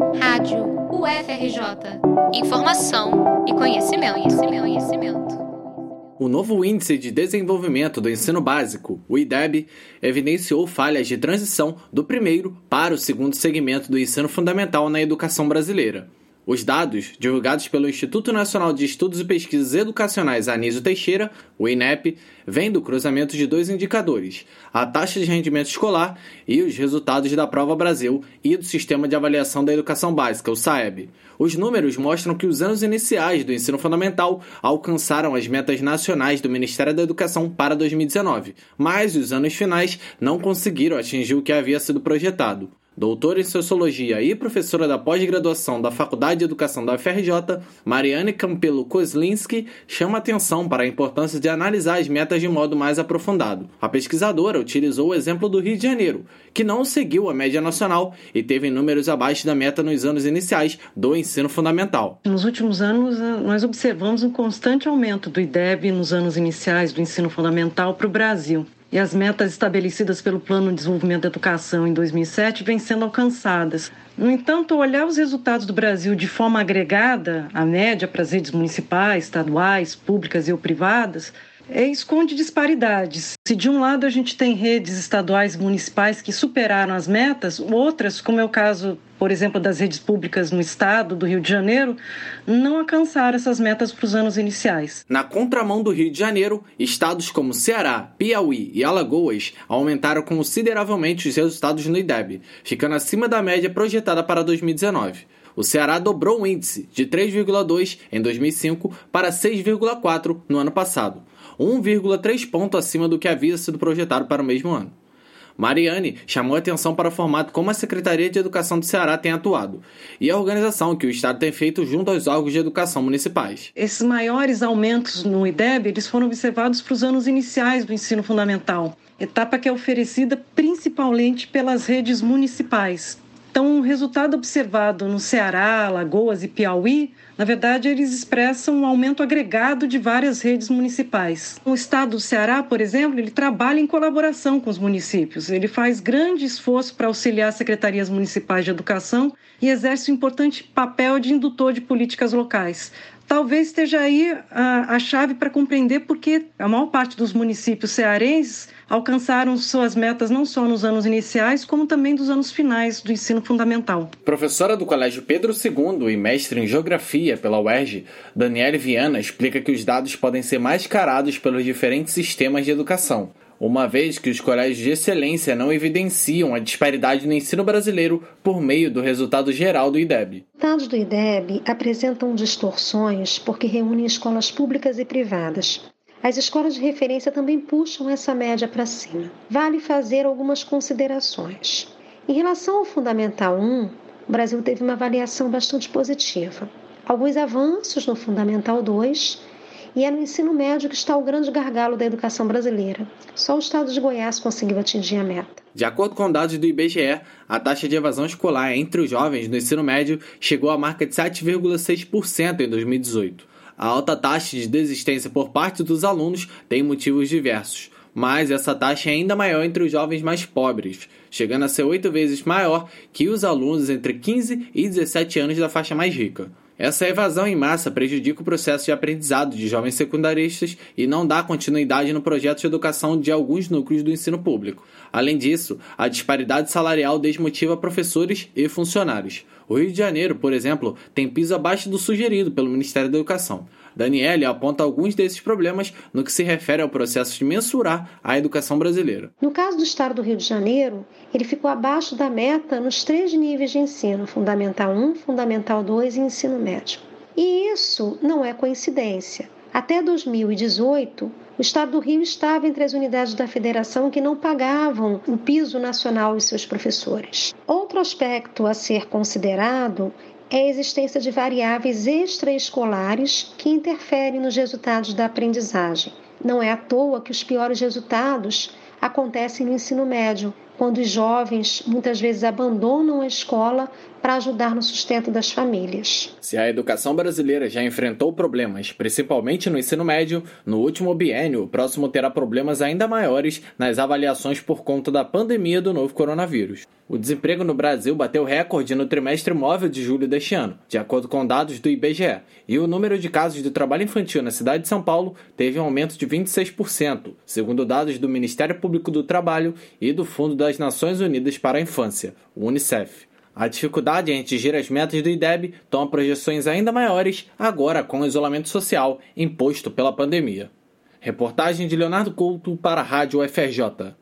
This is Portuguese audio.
Rádio UFRJ. Informação e conhecimento, conhecimento, conhecimento. O novo Índice de Desenvolvimento do Ensino Básico, o IDEB, evidenciou falhas de transição do primeiro para o segundo segmento do ensino fundamental na educação brasileira. Os dados, divulgados pelo Instituto Nacional de Estudos e Pesquisas Educacionais Anísio Teixeira, o INEP, vêm do cruzamento de dois indicadores: a taxa de rendimento escolar e os resultados da Prova Brasil e do Sistema de Avaliação da Educação Básica, o SAEB. Os números mostram que os anos iniciais do ensino fundamental alcançaram as metas nacionais do Ministério da Educação para 2019, mas os anos finais não conseguiram atingir o que havia sido projetado doutora em Sociologia e professora da pós-graduação da Faculdade de Educação da UFRJ, Mariane Campelo Kozlinski, chama atenção para a importância de analisar as metas de modo mais aprofundado. A pesquisadora utilizou o exemplo do Rio de Janeiro, que não seguiu a média nacional e teve números abaixo da meta nos anos iniciais do ensino fundamental. Nos últimos anos, nós observamos um constante aumento do IDEB nos anos iniciais do ensino fundamental para o Brasil e as metas estabelecidas pelo Plano de Desenvolvimento da Educação em 2007 vêm sendo alcançadas. No entanto, olhar os resultados do Brasil de forma agregada, a média para as redes municipais, estaduais, públicas e privadas, é, esconde disparidades. Se de um lado a gente tem redes estaduais e municipais que superaram as metas, outras, como é o caso, por exemplo, das redes públicas no estado do Rio de Janeiro, não alcançaram essas metas para os anos iniciais. Na contramão do Rio de Janeiro, estados como Ceará, Piauí e Alagoas aumentaram consideravelmente os resultados no IDEB, ficando acima da média projetada para 2019 o Ceará dobrou o índice de 3,2 em 2005 para 6,4 no ano passado, 1,3 ponto acima do que havia sido projetado para o mesmo ano. Mariane chamou atenção para o formato como a Secretaria de Educação do Ceará tem atuado e a organização que o Estado tem feito junto aos órgãos de educação municipais. Esses maiores aumentos no IDEB eles foram observados para os anos iniciais do ensino fundamental, etapa que é oferecida principalmente pelas redes municipais. Então, o resultado observado no Ceará, Alagoas e Piauí, na verdade, eles expressam um aumento agregado de várias redes municipais. O estado do Ceará, por exemplo, ele trabalha em colaboração com os municípios. Ele faz grande esforço para auxiliar secretarias municipais de educação e exerce um importante papel de indutor de políticas locais. Talvez esteja aí a, a chave para compreender por que a maior parte dos municípios cearenses alcançaram suas metas não só nos anos iniciais, como também dos anos finais do ensino fundamental. Professora do Colégio Pedro II e mestre em Geografia pela UERJ, Daniele Viana explica que os dados podem ser mascarados pelos diferentes sistemas de educação, uma vez que os colégios de excelência não evidenciam a disparidade no ensino brasileiro por meio do resultado geral do IDEB. Os dados do IDEB apresentam distorções porque reúnem escolas públicas e privadas. As escolas de referência também puxam essa média para cima. Vale fazer algumas considerações. Em relação ao Fundamental 1, o Brasil teve uma avaliação bastante positiva. Alguns avanços no Fundamental 2 e é no ensino médio que está o grande gargalo da educação brasileira. Só o estado de Goiás conseguiu atingir a meta. De acordo com dados do IBGE, a taxa de evasão escolar entre os jovens no ensino médio chegou à marca de 7,6% em 2018. A alta taxa de desistência por parte dos alunos tem motivos diversos, mas essa taxa é ainda maior entre os jovens mais pobres, chegando a ser oito vezes maior que os alunos entre 15 e 17 anos da faixa mais rica. Essa evasão em massa prejudica o processo de aprendizado de jovens secundaristas e não dá continuidade no projeto de educação de alguns núcleos do ensino público. Além disso, a disparidade salarial desmotiva professores e funcionários. O Rio de Janeiro, por exemplo, tem piso abaixo do sugerido pelo Ministério da Educação. Daniele aponta alguns desses problemas no que se refere ao processo de mensurar a educação brasileira. No caso do estado do Rio de Janeiro, ele ficou abaixo da meta nos três níveis de ensino: Fundamental 1, Fundamental 2 e ensino médio. E isso não é coincidência. Até 2018, o Estado do Rio estava entre as unidades da federação que não pagavam o piso nacional de seus professores. Outro aspecto a ser considerado é a existência de variáveis extraescolares que interferem nos resultados da aprendizagem. Não é à toa que os piores resultados acontecem no ensino médio, quando os jovens muitas vezes abandonam a escola para ajudar no sustento das famílias. Se a educação brasileira já enfrentou problemas, principalmente no ensino médio, no último biênio, o próximo terá problemas ainda maiores nas avaliações por conta da pandemia do novo coronavírus. O desemprego no Brasil bateu recorde no trimestre móvel de julho deste ano, de acordo com dados do IBGE, e o número de casos de trabalho infantil na cidade de São Paulo teve um aumento de 26%, segundo dados do Ministério Público do Trabalho e do Fundo das Nações Unidas para a Infância, o UNICEF. A dificuldade em atingir as metas do IDEB toma projeções ainda maiores agora com o isolamento social imposto pela pandemia. Reportagem de Leonardo Couto para a Rádio FRJ.